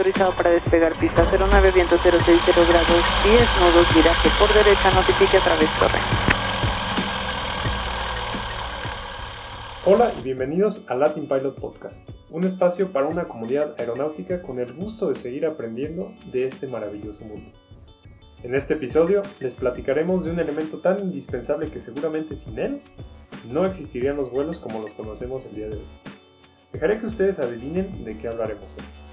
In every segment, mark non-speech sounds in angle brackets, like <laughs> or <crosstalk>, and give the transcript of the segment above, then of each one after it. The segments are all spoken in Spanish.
autorizado para despegar pista 09, viento 060 grados 10, nodos, viraje por derecha, notifique a través torre. Hola y bienvenidos a Latin Pilot Podcast, un espacio para una comunidad aeronáutica con el gusto de seguir aprendiendo de este maravilloso mundo. En este episodio les platicaremos de un elemento tan indispensable que seguramente sin él no existirían los vuelos como los conocemos el día de hoy. Dejaré que ustedes adivinen de qué hablaremos hoy.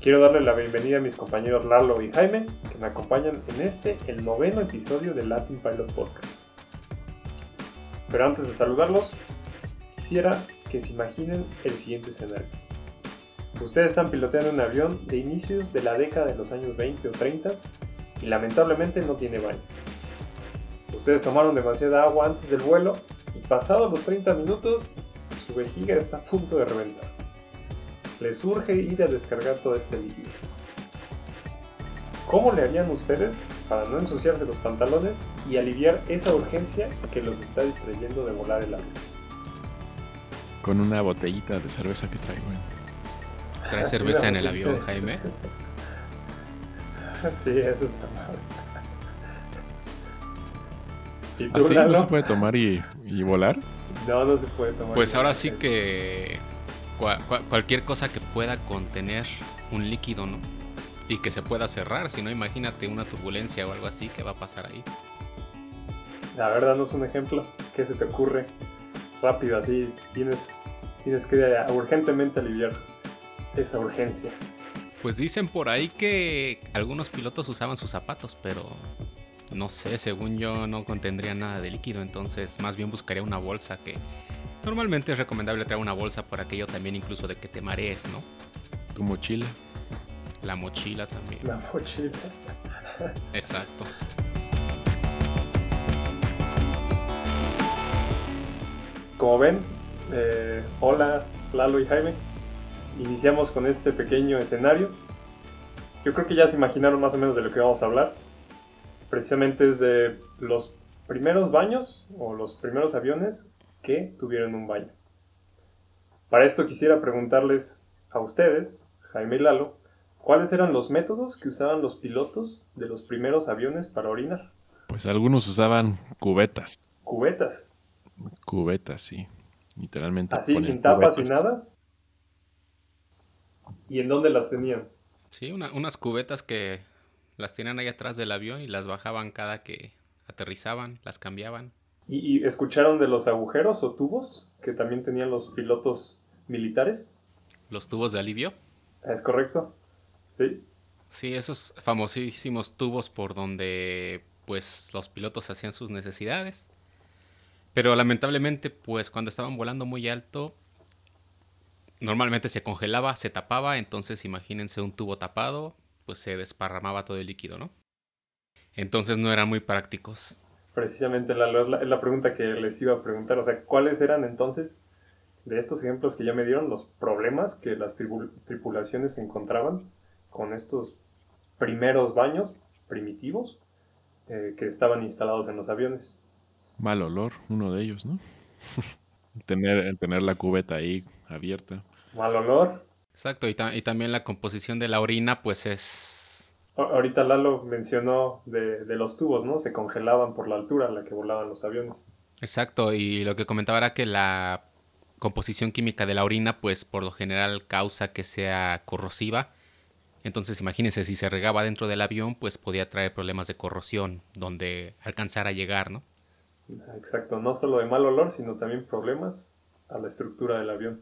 Quiero darle la bienvenida a mis compañeros Lalo y Jaime, que me acompañan en este, el noveno episodio de Latin Pilot Podcast. Pero antes de saludarlos, quisiera que se imaginen el siguiente escenario. Ustedes están piloteando un avión de inicios de la década de los años 20 o 30 y lamentablemente no tiene baño. Ustedes tomaron demasiada agua antes del vuelo y pasados los 30 minutos su vejiga está a punto de reventar. Les urge ir a descargar todo este líquido. ¿Cómo le harían ustedes para no ensuciarse los pantalones y aliviar esa urgencia que los está distrayendo de volar el avión? Con una botellita de cerveza que traigo. ¿Trae Así cerveza en el avión, Jaime? <laughs> Sí, eso está mal. <laughs> ¿Y tú, ¿Así no se puede tomar y, y volar? No, no se puede tomar. Pues ahora sí que cua- cua- cualquier cosa que pueda contener un líquido, ¿no? Y que se pueda cerrar, si no imagínate una turbulencia o algo así que va a pasar ahí. La verdad, no es un ejemplo. ¿Qué se te ocurre? Rápido, así tienes, tienes que urgentemente aliviar esa urgencia. Pues dicen por ahí que algunos pilotos usaban sus zapatos, pero no sé, según yo no contendría nada de líquido, entonces más bien buscaría una bolsa que normalmente es recomendable traer una bolsa por aquello también incluso de que te marees, ¿no? Tu mochila. La mochila también. La mochila. Exacto. Como ven, eh, hola Lalo y Jaime. Iniciamos con este pequeño escenario. Yo creo que ya se imaginaron más o menos de lo que vamos a hablar. Precisamente es de los primeros baños o los primeros aviones que tuvieron un baño. Para esto quisiera preguntarles a ustedes, Jaime y Lalo, ¿cuáles eran los métodos que usaban los pilotos de los primeros aviones para orinar? Pues algunos usaban cubetas. Cubetas. Cubetas, sí. Literalmente. Así, sin tapas, sin nada. ¿Y en dónde las tenían? Sí, una- unas cubetas que las tenían ahí atrás del avión y las bajaban cada que aterrizaban, las cambiaban. ¿Y, y escucharon de los agujeros o tubos que también tenían los pilotos militares? Los tubos de alivio. ¿Es correcto? Sí. Sí, esos famosísimos tubos por donde pues los pilotos hacían sus necesidades. Pero lamentablemente pues cuando estaban volando muy alto normalmente se congelaba, se tapaba, entonces imagínense un tubo tapado, pues se desparramaba todo el líquido, ¿no? Entonces no eran muy prácticos. Precisamente la, la, la pregunta que les iba a preguntar. O sea, ¿cuáles eran entonces, de estos ejemplos que ya me dieron, los problemas que las tribu- tripulaciones se encontraban con estos primeros baños primitivos eh, que estaban instalados en los aviones? Mal olor, uno de ellos, ¿no? <laughs> tener, el tener la cubeta ahí abierta. Mal olor. Exacto, y, ta- y también la composición de la orina pues es... Ahorita Lalo mencionó de, de los tubos, ¿no? Se congelaban por la altura a la que volaban los aviones. Exacto, y lo que comentaba era que la composición química de la orina, pues por lo general causa que sea corrosiva. Entonces imagínense, si se regaba dentro del avión, pues podía traer problemas de corrosión, donde alcanzara a llegar, ¿no? Exacto, no solo de mal olor, sino también problemas a la estructura del avión.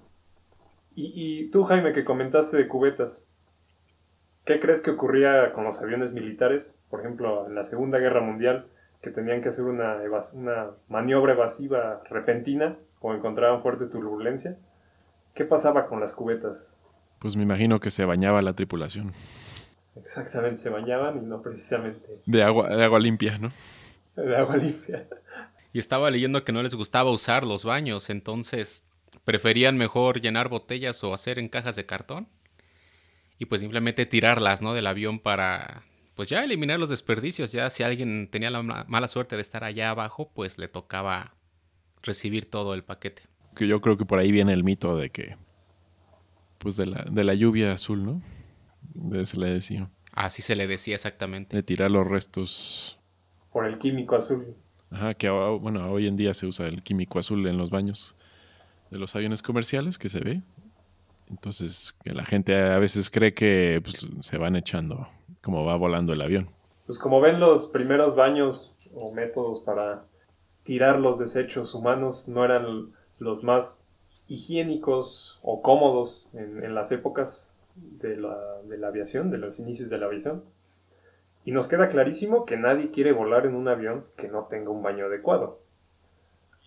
Y, y tú, Jaime, que comentaste de cubetas, ¿qué crees que ocurría con los aviones militares? Por ejemplo, en la Segunda Guerra Mundial, que tenían que hacer una, evas- una maniobra evasiva repentina o encontraban fuerte turbulencia. ¿Qué pasaba con las cubetas? Pues me imagino que se bañaba la tripulación. Exactamente, se bañaban y no precisamente De agua, de agua limpia, ¿no? de agua limpia. Y estaba leyendo que no les gustaba usar los baños, entonces preferían mejor llenar botellas o hacer en cajas de cartón y pues simplemente tirarlas, ¿no? Del avión para pues ya eliminar los desperdicios. Ya si alguien tenía la ma- mala suerte de estar allá abajo, pues le tocaba recibir todo el paquete. Que yo creo que por ahí viene el mito de que Pues de la, de la lluvia azul, ¿no? De- Se le decía. Así se le decía exactamente. De tirar los restos. Por el químico azul. Ajá, que ahora- bueno, hoy en día se usa el químico azul en los baños de los aviones comerciales, que se ve. Entonces, que la gente a veces cree que pues, se van echando como va volando el avión. Pues como ven, los primeros baños o métodos para tirar los desechos humanos no eran los más higiénicos o cómodos en, las épocas de la aviación, de los inicios de la aviación. Y nos queda clarísimo que nadie quiere volar en un avión que no tenga un baño adecuado.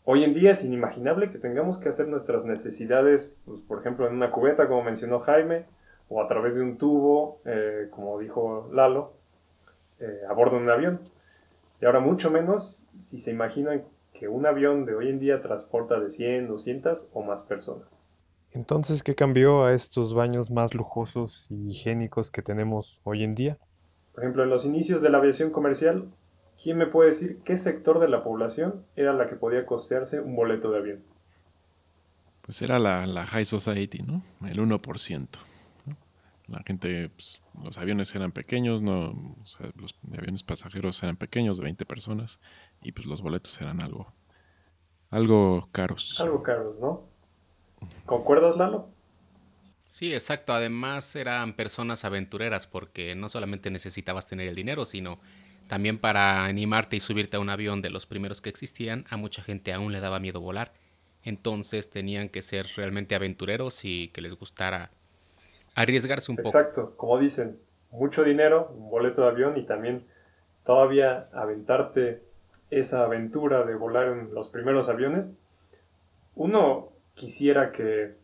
Hoy en día es inimaginable que tengamos que hacer nuestras necesidades, pues, por ejemplo, en una cubeta, como mencionó Jaime, o a través de un tubo, eh, como dijo Lalo, eh, a bordo de un avión. Y ahora mucho menos si se imaginan que un avión de hoy en día transporta de 100, 200 o más personas. Entonces, ¿qué cambió a estos baños más lujosos y higiénicos que tenemos hoy en día? Por ejemplo, en los inicios de la aviación comercial, ¿quién me puede decir qué sector de la población era la que podía costearse un boleto de avión? Pues era la, la High Society, ¿no? El 1%. ¿no? La gente, pues, los aviones eran pequeños, no, o sea, los aviones pasajeros eran pequeños, de 20 personas, y pues los boletos eran algo, algo caros. Algo caros, ¿no? ¿Concuerdas, Lalo? Sí, exacto. Además eran personas aventureras porque no solamente necesitabas tener el dinero, sino también para animarte y subirte a un avión de los primeros que existían, a mucha gente aún le daba miedo volar. Entonces tenían que ser realmente aventureros y que les gustara arriesgarse un poco. Exacto, como dicen, mucho dinero, un boleto de avión y también todavía aventarte esa aventura de volar en los primeros aviones. Uno quisiera que,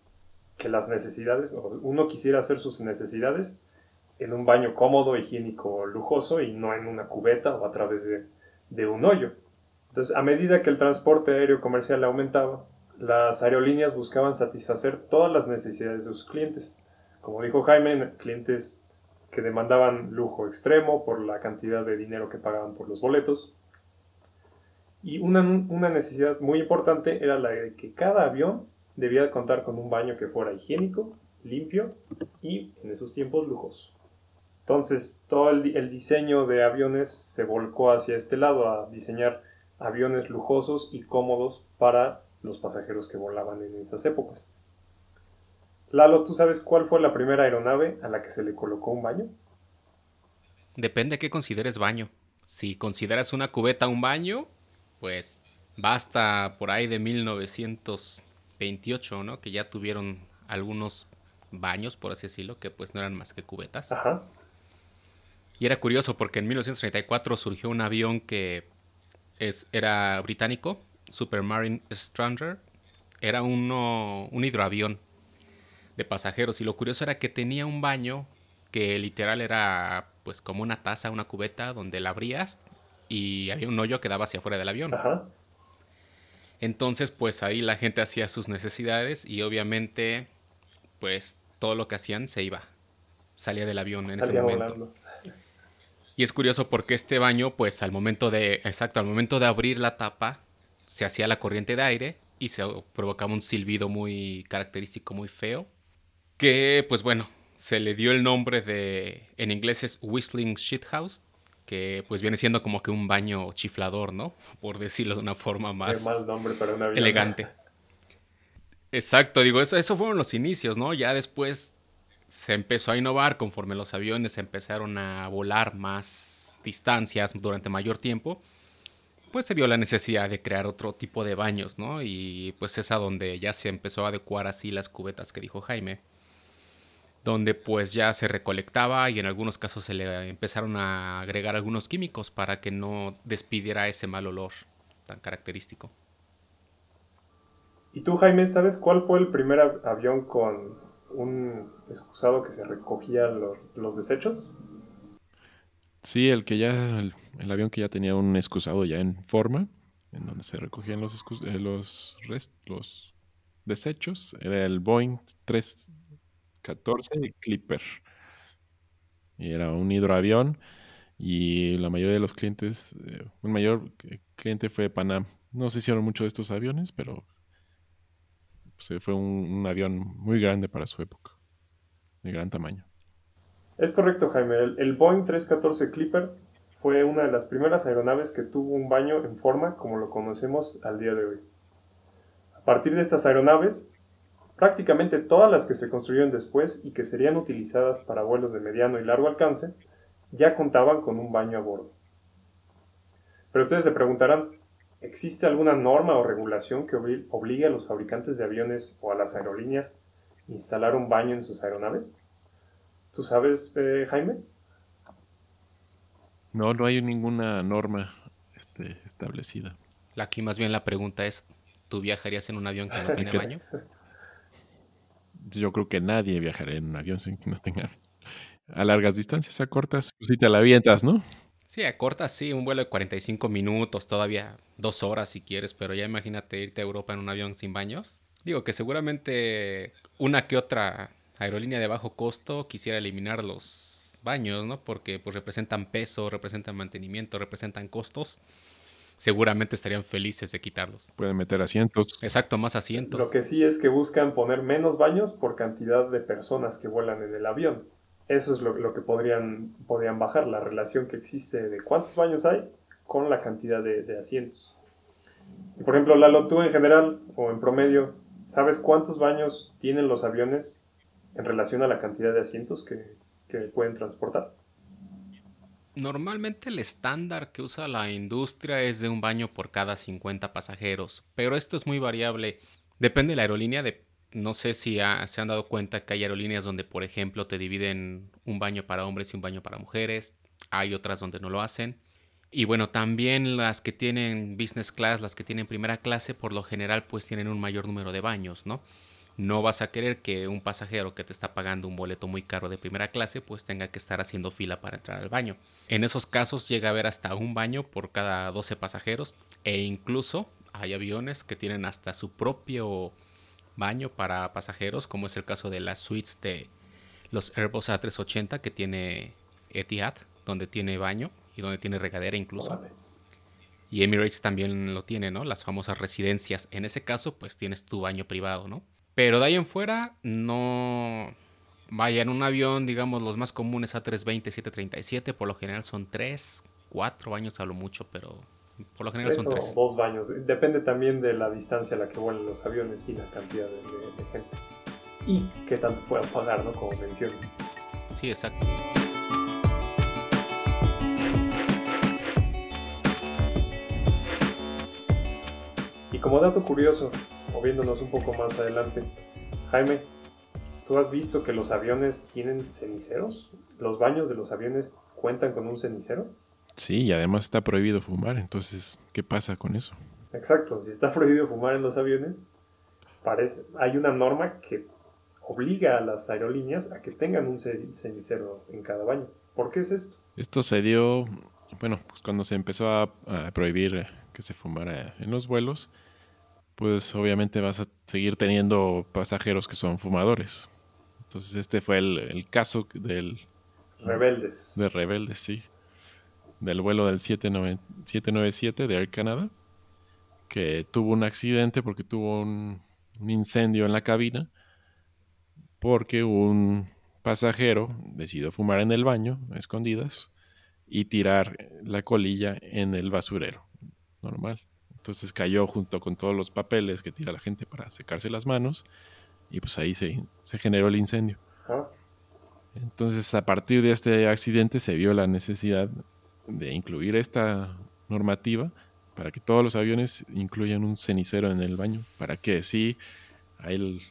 que las necesidades, o uno quisiera hacer sus necesidades en un baño cómodo, higiénico, lujoso y no en una cubeta o a través de, un hoyo. Entonces, a medida que el transporte aéreo comercial aumentaba, las aerolíneas buscaban satisfacer todas las necesidades de sus clientes. Como dijo Jaime, clientes que demandaban lujo extremo por la cantidad de dinero que pagaban por los boletos. Y una, una necesidad muy importante era la de que cada avión debía contar con un baño que fuera higiénico, limpio y en esos tiempos lujoso. Entonces todo el, el diseño de aviones se volcó hacia este lado, a diseñar aviones lujosos y cómodos para los pasajeros que volaban en esas épocas. Lalo, ¿tú sabes cuál fue la primera aeronave a la que se le colocó un baño? Depende de qué consideres baño. Si consideras una cubeta un baño, pues basta por ahí de 1928, ¿no? Que ya tuvieron algunos baños, por así decirlo, que pues no eran más que cubetas. Ajá. Y era curioso porque en 1934 surgió un avión que es, era británico, Supermarine Stranger. Era uno, un hidroavión de pasajeros. Y lo curioso era que tenía un baño que literal era pues como una taza, una cubeta donde la abrías y había un hoyo que daba hacia afuera del avión. Ajá. Entonces pues ahí la gente hacía sus necesidades y obviamente pues todo lo que hacían se iba. Salía del avión en Salía ese momento. volando. Y es curioso porque este baño, pues al momento de, exacto, al momento de abrir la tapa, se hacía la corriente de aire y se provocaba un silbido muy característico, muy feo, que pues bueno, se le dio el nombre de, en inglés es Whistling Shithouse, que pues viene siendo como que un baño chiflador, ¿no? Por decirlo de una forma más mal nombre para un avión. elegante. Exacto, digo, eso, eso fueron los inicios, ¿no? Ya después se empezó a innovar conforme los aviones empezaron a volar más distancias durante mayor tiempo, pues se vio la necesidad de crear otro tipo de baños, ¿no? Y pues es a donde ya se empezó a adecuar así las cubetas que dijo Jaime, donde pues ya se recolectaba y en algunos casos se le empezaron a agregar algunos químicos para que no despidiera ese mal olor tan característico. ¿Y tú, Jaime, sabes cuál fue el primer av- avión con un excusado que se recogía los, los desechos? Sí, el que ya, el, avión que ya tenía un excusado ya en forma, en donde se recogían los, eh, los, rest- los desechos, era el Boeing 314 Clipper. Y era un hidroavión y la mayoría de los clientes, eh, un mayor eh, cliente fue Panam. No se hicieron mucho de estos aviones, pero fue un, un avión muy grande para su época. de gran tamaño. Es correcto, Jaime. El, el Boeing 314 Clipper fue una de las primeras aeronaves que tuvo un baño en forma como lo conocemos al día de hoy. A partir de estas aeronaves, prácticamente todas las que se construyeron después y que serían utilizadas para vuelos de mediano y largo alcance, ya contaban con un baño a bordo. Pero ustedes se preguntarán, ¿existe alguna norma o regulación que obli- obligue a los fabricantes de aviones o a las aerolíneas a instalar un baño en sus aeronaves? ¿Tú sabes, eh, Jaime? No, no hay ninguna norma este, establecida. Aquí más bien la pregunta es, ¿tú viajarías en un avión que no <laughs> tiene baño? <laughs> Yo creo que nadie viajaría en un avión sin que no tenga <laughs> a largas distancias, a cortas, pues sí te la avientas, ¿no? Sí, a cortas sí, un vuelo de 45 minutos, todavía dos horas si quieres, pero ya imagínate irte a Europa en un avión sin baños. Digo que seguramente una que otra aerolínea de bajo costo quisiera eliminar los baños, ¿no? Porque pues representan peso, representan mantenimiento, representan costos. Seguramente estarían felices de quitarlos. Pueden meter asientos. Exacto, más asientos. Lo que sí es que buscan poner menos baños por cantidad de personas que vuelan en el avión. Eso es lo, que podrían, podrían bajar, la relación que existe de cuántos baños hay con la cantidad de, asientos. Por ejemplo, Lalo, tú en general o en promedio, ¿sabes cuántos baños tienen los aviones en relación a la cantidad de asientos que, que pueden transportar? Normalmente el estándar que usa la industria es de un baño por cada 50 pasajeros, pero esto es muy variable. Depende de la aerolínea, de, no sé si ha- se han dado cuenta que hay aerolíneas donde, por ejemplo, te dividen un baño para hombres y un baño para mujeres, hay otras donde no lo hacen. Y bueno, también las que tienen business class, las que tienen primera clase, por lo general pues tienen un mayor número de baños, ¿no? No vas a querer que un pasajero que te está pagando un boleto muy caro de primera clase pues tenga que estar haciendo fila para entrar al baño. En esos casos llega a haber hasta un baño por cada 12 pasajeros e incluso hay aviones que tienen hasta su propio baño para pasajeros, como es el caso de las suites de los Airbus A380 que tiene Etihad, donde tiene baño y donde tiene regadera incluso. Y Emirates también lo tiene, ¿no? Las famosas residencias. En ese caso, pues tienes tu baño privado, ¿no? Pero de ahí en fuera, no. Vaya, en un avión, digamos, los más comunes A320, 737, por lo general son 3, 4 baños a lo mucho, pero por lo general Tres son 3. dos baños. Depende también de la distancia a la que vuelan los aviones y la cantidad de, de- de gente. Y qué tanto puedan pagar, ¿no? Como mencionas. Sí, exacto. Y como dato curioso, moviéndonos un poco más adelante, Jaime, ¿tú has visto que los aviones tienen ceniceros? ¿Los baños de los aviones cuentan con un cenicero? Sí, y además está prohibido fumar, entonces, ¿qué pasa con eso? Exacto, si está prohibido fumar en los aviones, parece, hay una norma que obliga a las aerolíneas a que tengan un ce- cenicero en cada baño. ¿Por qué es esto? Esto se dio, bueno, pues cuando se empezó a, a prohibir que se fumara en los vuelos, pues obviamente vas a seguir teniendo pasajeros que son fumadores. Entonces este fue el, el caso del, Rebeldes. de Rebeldes, sí. Del vuelo del 79 797 de Air Canada, que tuvo un accidente porque tuvo un, un incendio en la cabina, porque un pasajero decidió fumar en el baño, a escondidas, y tirar la colilla en el basurero, normal. Entonces cayó junto con todos los papeles que tira la gente para secarse las manos, y pues ahí se, se generó el incendio. Ah, Entonces, a partir de este accidente se vio la necesidad de incluir esta normativa para que todos los aviones incluyan un cenicero en el baño, para que si el-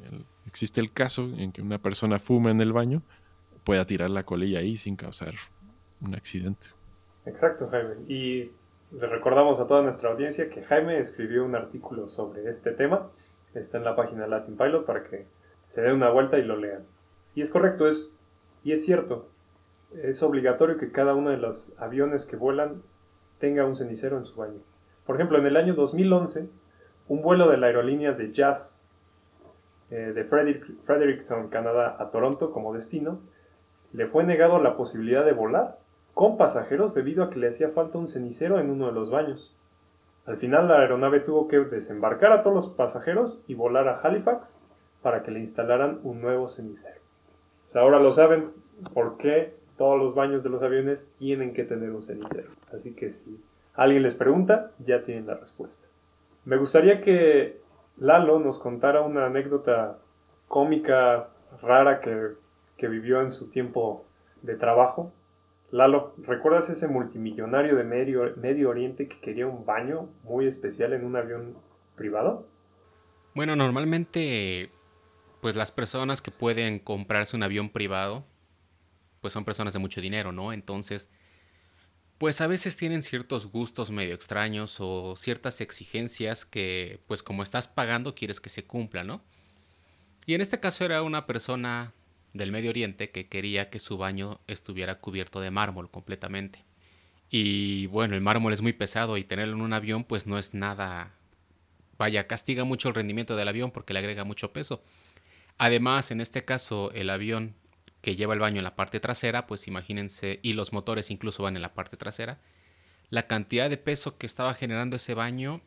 el- existe el caso en que una persona fuma en el baño, pueda tirar la colilla ahí sin causar un accidente. Exacto, Jaime. Y le recordamos a toda nuestra audiencia que Jaime escribió un artículo sobre este tema. Está en la página Latin Pilot para que se den una vuelta y lo lean. Y es correcto, es, y es cierto. Es obligatorio que cada uno de los aviones que vuelan tenga un cenicero en su baño. Por ejemplo, en el año 2011, un vuelo de la aerolínea de Jazz eh, de Fredericton, Canadá, a Toronto como destino, le fue negado la posibilidad de volar con pasajeros debido a que le hacía falta un cenicero en uno de los baños. Al final la aeronave tuvo que desembarcar a todos los pasajeros y volar a Halifax para que le instalaran un nuevo cenicero. Ahora lo saben por qué todos los baños de los aviones tienen que tener un cenicero. Así que si alguien les pregunta, ya tienen la respuesta. Me gustaría que Lalo nos contara una anécdota cómica, rara que, que vivió en su tiempo de trabajo. Lalo, ¿recuerdas ese multimillonario de Medio, Medio Oriente que quería un baño muy especial en un avión privado? Bueno, normalmente, pues las personas que pueden comprarse un avión privado, pues son personas de mucho dinero, ¿no? Entonces, pues a veces tienen ciertos gustos medio extraños o ciertas exigencias que, pues como estás pagando, quieres que se cumplan, ¿no? Y en este caso era una persona del Medio Oriente que quería que su baño estuviera cubierto de mármol completamente. Y bueno, el mármol es muy pesado y tenerlo en un avión pues no es nada... Vaya, castiga mucho el rendimiento del avión porque le agrega mucho peso. Además, en este caso, el avión que lleva el baño en la parte trasera, pues imagínense, y los motores incluso van en la parte trasera, la cantidad de peso que estaba generando ese baño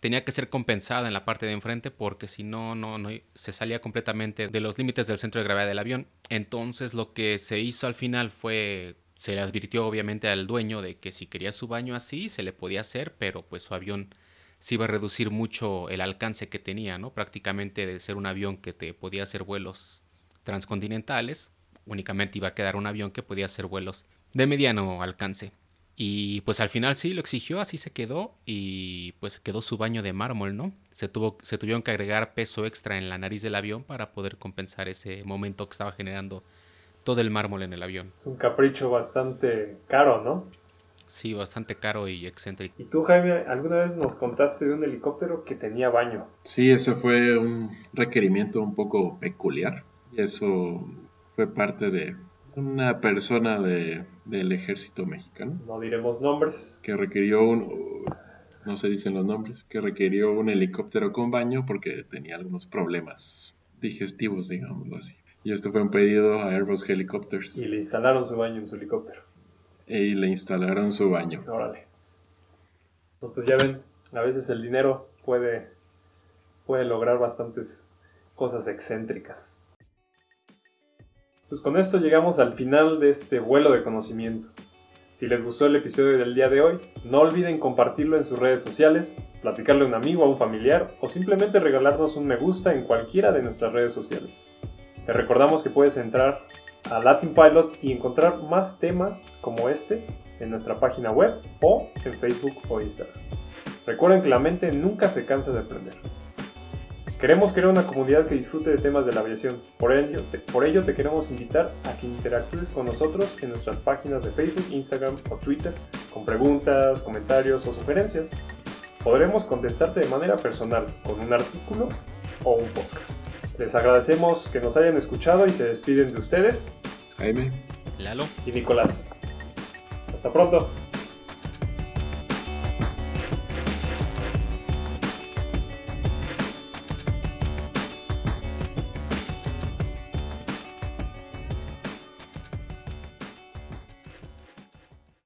tenía que ser compensada en la parte de enfrente porque si no, no, no se salía completamente de los límites del centro de gravedad del avión. Entonces lo que se hizo al final fue, se le advirtió obviamente al dueño de que si quería su baño así, se le podía hacer, pero pues su avión se iba a reducir mucho el alcance que tenía, ¿no? Prácticamente de ser un avión que te podía hacer vuelos transcontinentales, únicamente iba a quedar un avión que podía hacer vuelos de mediano alcance. Y pues al final sí lo exigió, así se quedó y pues quedó su baño de mármol, ¿no? Se, tuvo, se tuvieron que agregar peso extra en la nariz del avión para poder compensar ese momento que estaba generando todo el mármol en el avión. Es un capricho bastante caro, ¿no? Sí, bastante caro y excéntrico. ¿Y tú, Jaime, alguna vez nos contaste de un helicóptero que tenía baño? Sí, ese fue un requerimiento un poco peculiar. Eso fue parte de una persona de, del ejército mexicano. No diremos nombres. Que requirió un... No se dicen los nombres. Que requirió un helicóptero con baño porque tenía algunos problemas digestivos, digámoslo así. Y esto fue un pedido a Airbus Helicopters. Y le instalaron su baño en su helicóptero. Y le instalaron su baño. Órale. pues ya ven, a veces el dinero puede, puede lograr bastantes cosas excéntricas. Pues con esto llegamos al final de este vuelo de conocimiento. Si les gustó el episodio del día de hoy, no olviden compartirlo en sus redes sociales, platicarle a un amigo a un familiar o simplemente regalarnos un me gusta en cualquiera de nuestras redes sociales. Te recordamos que puedes entrar a Latin Pilot y encontrar más temas como este en nuestra página web o en Facebook o Instagram. Recuerden que la mente nunca se cansa de aprender. Queremos crear una comunidad que disfrute de temas de la aviación. Por ello, te, por ello te queremos invitar a que interactúes con nosotros en nuestras páginas de Facebook, Instagram o Twitter con preguntas, comentarios o sugerencias. Podremos contestarte de manera personal con un artículo o un podcast. Les agradecemos que nos hayan escuchado y se despiden de ustedes. Jaime. Lalo. Y Nicolás. Hasta pronto.